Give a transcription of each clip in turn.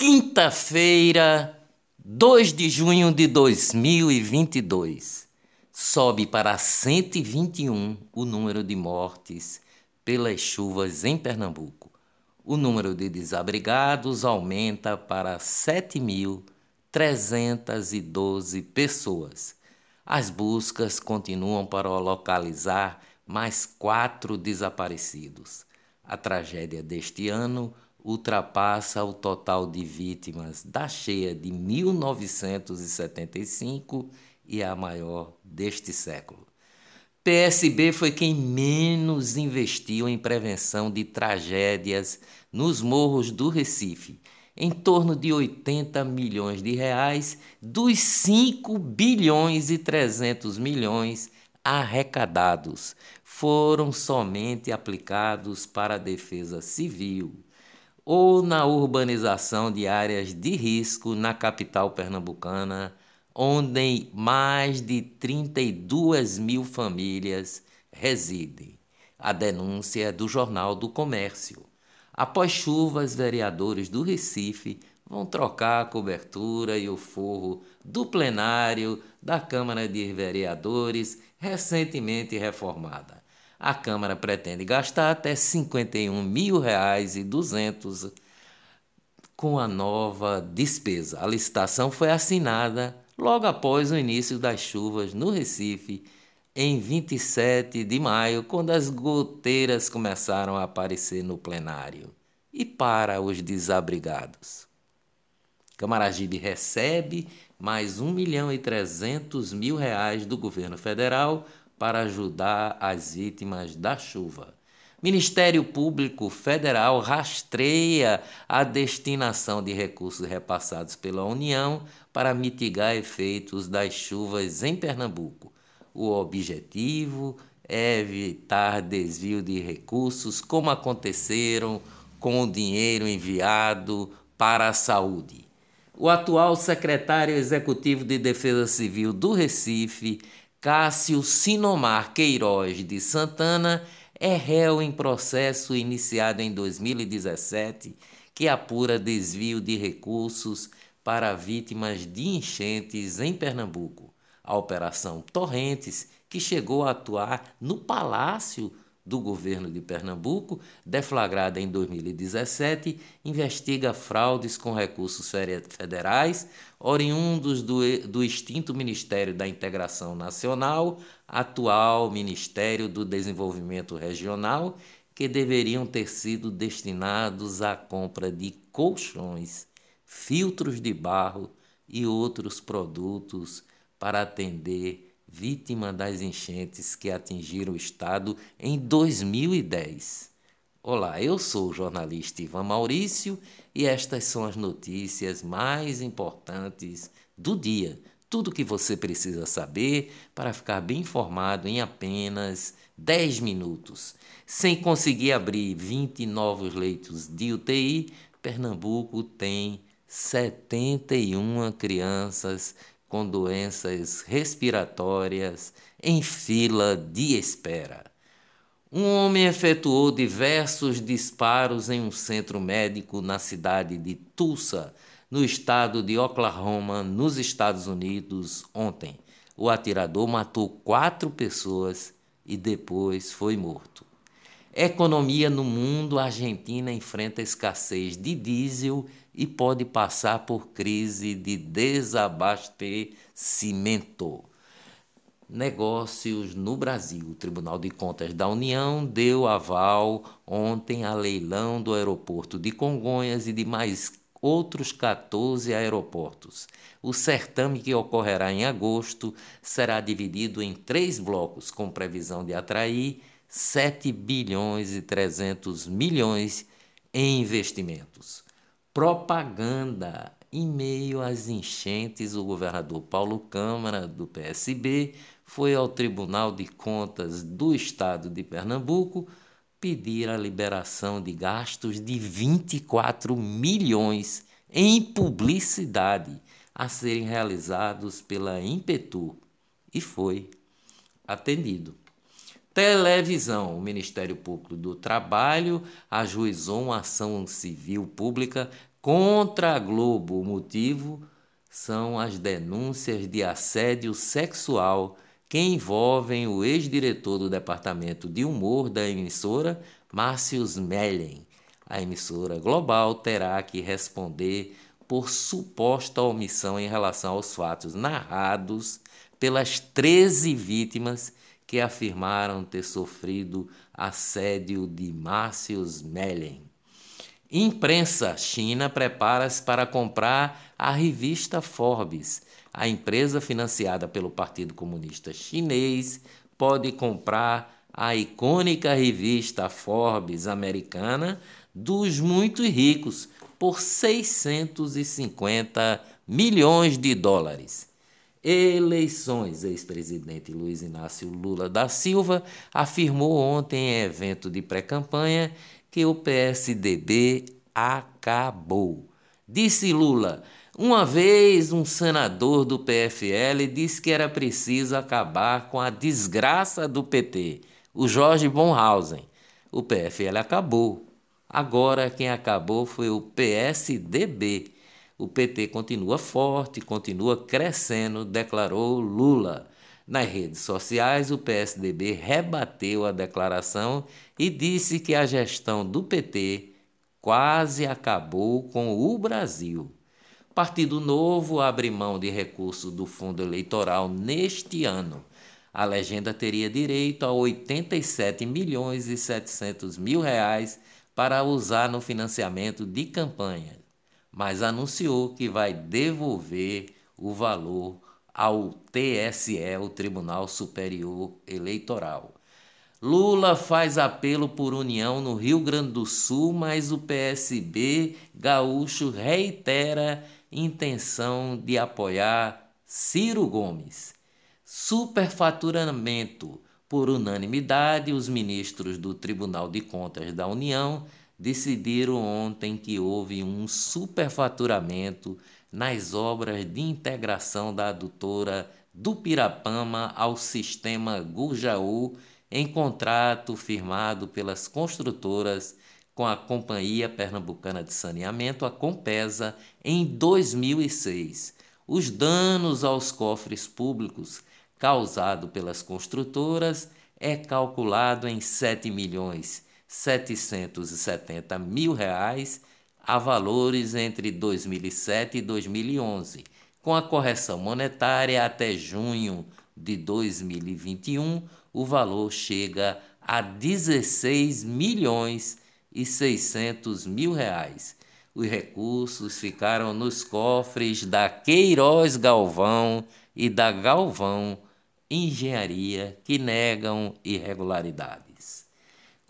Quinta-feira, 2 de junho de 2022, sobe para 121 o número de mortes pelas chuvas em Pernambuco. O número de desabrigados aumenta para 7.312 pessoas. As buscas continuam para localizar mais quatro desaparecidos. A tragédia deste ano ultrapassa o total de vítimas da cheia de 1975 e a maior deste século. PSB foi quem menos investiu em prevenção de tragédias nos morros do Recife, em torno de 80 milhões de reais dos 5 bilhões e 300 milhões arrecadados foram somente aplicados para a defesa civil ou na urbanização de áreas de risco na capital pernambucana, onde mais de 32 mil famílias residem. A denúncia é do Jornal do Comércio. Após chuvas, vereadores do Recife vão trocar a cobertura e o forro do plenário da Câmara de Vereadores, recentemente reformada a Câmara pretende gastar até 51 mil reais e 200 com a nova despesa. A licitação foi assinada logo após o início das chuvas no Recife, em 27 de maio, quando as goteiras começaram a aparecer no plenário. E para os desabrigados. Camaragibe recebe mais 1 milhão e 300 mil reais do governo federal para ajudar as vítimas da chuva. Ministério Público Federal rastreia a destinação de recursos repassados pela União para mitigar efeitos das chuvas em Pernambuco. O objetivo é evitar desvio de recursos, como aconteceram com o dinheiro enviado para a saúde. O atual secretário executivo de Defesa Civil do Recife Cássio Sinomar Queiroz de Santana é réu em processo iniciado em 2017 que apura desvio de recursos para vítimas de enchentes em Pernambuco. A Operação Torrentes, que chegou a atuar no Palácio do governo de Pernambuco, deflagrada em 2017, investiga fraudes com recursos federais oriundos do, do extinto Ministério da Integração Nacional, atual Ministério do Desenvolvimento Regional, que deveriam ter sido destinados à compra de colchões, filtros de barro e outros produtos para atender vítima das enchentes que atingiram o estado em 2010. Olá, eu sou o jornalista Ivan Maurício e estas são as notícias mais importantes do dia. Tudo o que você precisa saber para ficar bem informado em apenas 10 minutos. Sem conseguir abrir 20 novos leitos de UTI, Pernambuco tem 71 crianças com doenças respiratórias em fila de espera. Um homem efetuou diversos disparos em um centro médico na cidade de Tulsa, no estado de Oklahoma, nos Estados Unidos, ontem. O atirador matou quatro pessoas e depois foi morto. Economia no mundo, a Argentina enfrenta escassez de diesel e pode passar por crise de desabastecimento. Negócios no Brasil. O Tribunal de Contas da União deu aval ontem a leilão do aeroporto de Congonhas e de mais outros 14 aeroportos. O certame, que ocorrerá em agosto, será dividido em três blocos, com previsão de atrair 7 bilhões e 300 milhões em investimentos. Propaganda. Em meio às enchentes, o governador Paulo Câmara, do PSB, foi ao Tribunal de Contas do Estado de Pernambuco pedir a liberação de gastos de 24 milhões em publicidade a serem realizados pela Impetur e foi atendido. Televisão. O Ministério Público do Trabalho ajuizou uma ação civil pública contra a Globo. O motivo são as denúncias de assédio sexual que envolvem o ex-diretor do departamento de humor da emissora, Márcios Mellen. A emissora global terá que responder por suposta omissão em relação aos fatos narrados pelas 13 vítimas que afirmaram ter sofrido assédio de Márcios Mellen. Imprensa China prepara-se para comprar a revista Forbes. A empresa financiada pelo Partido Comunista Chinês pode comprar a icônica revista Forbes americana dos muito ricos por 650 milhões de dólares. Eleições. Ex-presidente Luiz Inácio Lula da Silva afirmou ontem em evento de pré-campanha que o PSDB acabou. Disse Lula: uma vez um senador do PFL disse que era preciso acabar com a desgraça do PT, o Jorge Bonhausen. O PFL acabou. Agora quem acabou foi o PSDB. O PT continua forte, continua crescendo, declarou Lula. Nas redes sociais, o PSDB rebateu a declaração e disse que a gestão do PT quase acabou com o Brasil. Partido Novo abre mão de recursos do fundo eleitoral neste ano. A legenda teria direito a 87 milhões e 700 mil reais para usar no financiamento de campanha, mas anunciou que vai devolver o valor ao TSE, o Tribunal Superior Eleitoral. Lula faz apelo por união no Rio Grande do Sul, mas o PSB gaúcho reitera intenção de apoiar Ciro Gomes. Superfaturamento. Por unanimidade, os ministros do Tribunal de Contas da União decidiram ontem que houve um superfaturamento nas obras de integração da adutora do Pirapama ao sistema Gurjaú em contrato firmado pelas construtoras com a Companhia Pernambucana de Saneamento, a Compesa, em 2006. Os danos aos cofres públicos causados pelas construtoras é calculado em 7 milhões 770 mil reais a valores entre 2007 e 2011, com a correção monetária até junho de 2021, o valor chega a 16 milhões e 600 mil reais. Os recursos ficaram nos cofres da Queiroz Galvão e da Galvão Engenharia, que negam irregularidades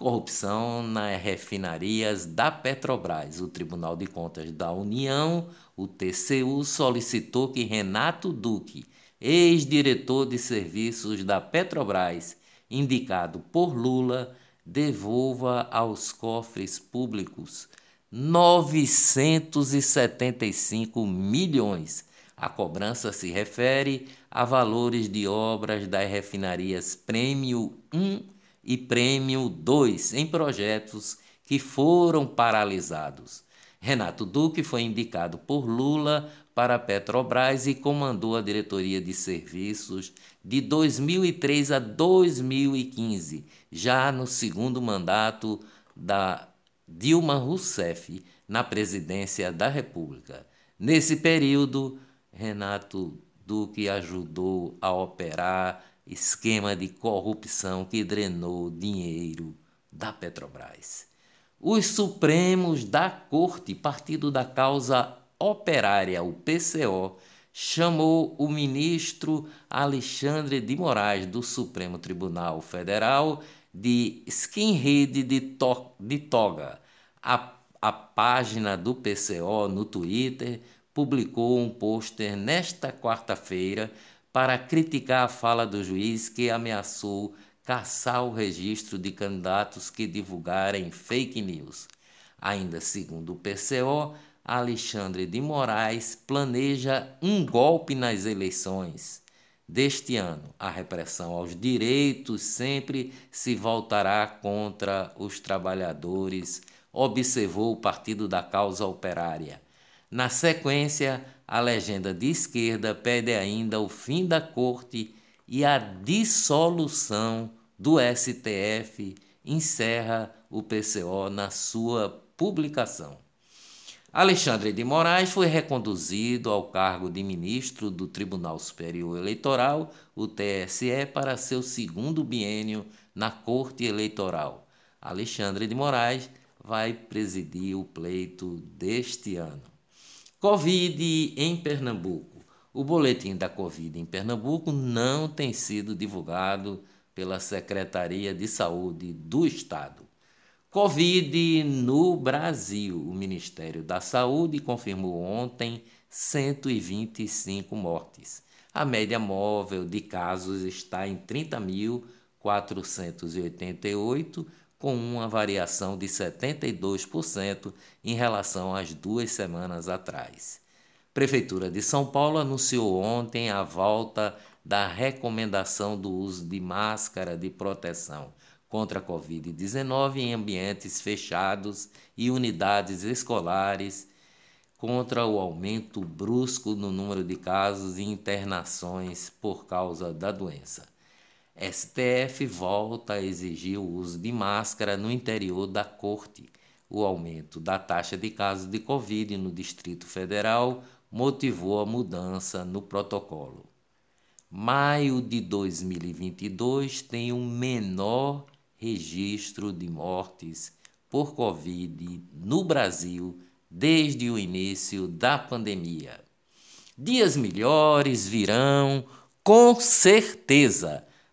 corrupção nas refinarias da Petrobras. O Tribunal de Contas da União, o TCU, solicitou que Renato Duque, ex-diretor de serviços da Petrobras, indicado por Lula, devolva aos cofres públicos 975 milhões. A cobrança se refere a valores de obras das refinarias Prêmio 1 e Prêmio 2 em projetos que foram paralisados. Renato Duque foi indicado por Lula para Petrobras e comandou a diretoria de serviços de 2003 a 2015, já no segundo mandato da Dilma Rousseff na presidência da República. Nesse período, Renato Duque ajudou a operar esquema de corrupção que drenou dinheiro da Petrobras. Os Supremos da Corte, Partido da Causa Operária, o PCO, chamou o ministro Alexandre de Moraes do Supremo Tribunal Federal de skinhead de, to de toga. A, a página do PCO no Twitter publicou um pôster nesta quarta-feira para criticar a fala do juiz que ameaçou caçar o registro de candidatos que divulgarem fake news. Ainda segundo o PCO, Alexandre de Moraes planeja um golpe nas eleições deste ano. A repressão aos direitos sempre se voltará contra os trabalhadores observou o Partido da Causa Operária. Na sequência, a legenda de esquerda pede ainda o fim da corte e a dissolução do STF, encerra o PCO na sua publicação. Alexandre de Moraes foi reconduzido ao cargo de ministro do Tribunal Superior Eleitoral, o TSE, para seu segundo biênio na Corte Eleitoral. Alexandre de Moraes vai presidir o pleito deste ano. Covid em Pernambuco. O boletim da Covid em Pernambuco não tem sido divulgado pela Secretaria de Saúde do Estado. Covid no Brasil. O Ministério da Saúde confirmou ontem 125 mortes. A média móvel de casos está em 30.488, com uma variação de 72% em relação às duas semanas atrás. Prefeitura de São Paulo anunciou ontem a volta da recomendação do uso de máscara de proteção contra a Covid-19 em ambientes fechados e unidades escolares contra o aumento brusco no número de casos e internações por causa da doença. STF volta a exigir o uso de máscara no interior da corte. O aumento da taxa de casos de Covid no Distrito Federal motivou a mudança no protocolo. Maio de 2022 tem o menor registro de mortes por Covid no Brasil desde o início da pandemia. Dias melhores virão, com certeza.